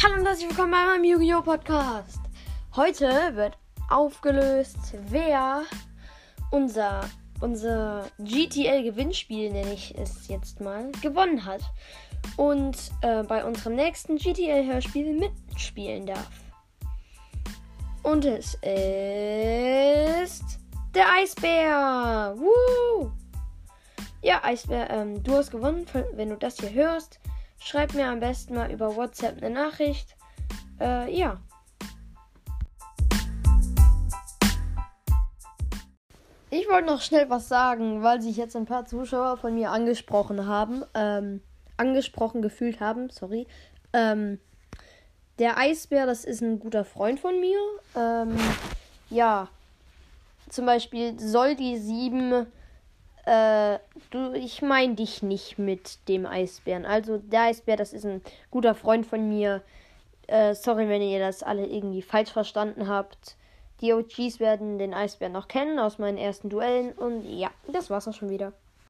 Hallo und herzlich willkommen bei meinem Yu-Gi-Oh! Podcast. Heute wird aufgelöst, wer unser, unser GTL-Gewinnspiel, nenne ich es jetzt mal, gewonnen hat. Und äh, bei unserem nächsten GTL-Hörspiel mitspielen darf. Und es ist der Eisbär. Woo! Ja, Eisbär, ähm, du hast gewonnen, wenn du das hier hörst. Schreib mir am besten mal über WhatsApp eine Nachricht. Äh, ja. Ich wollte noch schnell was sagen, weil sich jetzt ein paar Zuschauer von mir angesprochen haben. Ähm, angesprochen gefühlt haben, sorry. Ähm, der Eisbär, das ist ein guter Freund von mir. Ähm, ja. Zum Beispiel soll die 7 äh, du, ich meine dich nicht mit dem Eisbären. Also der Eisbär, das ist ein guter Freund von mir. Äh, sorry, wenn ihr das alle irgendwie falsch verstanden habt. Die OGs werden den Eisbären noch kennen aus meinen ersten Duellen. Und ja, das war's auch schon wieder.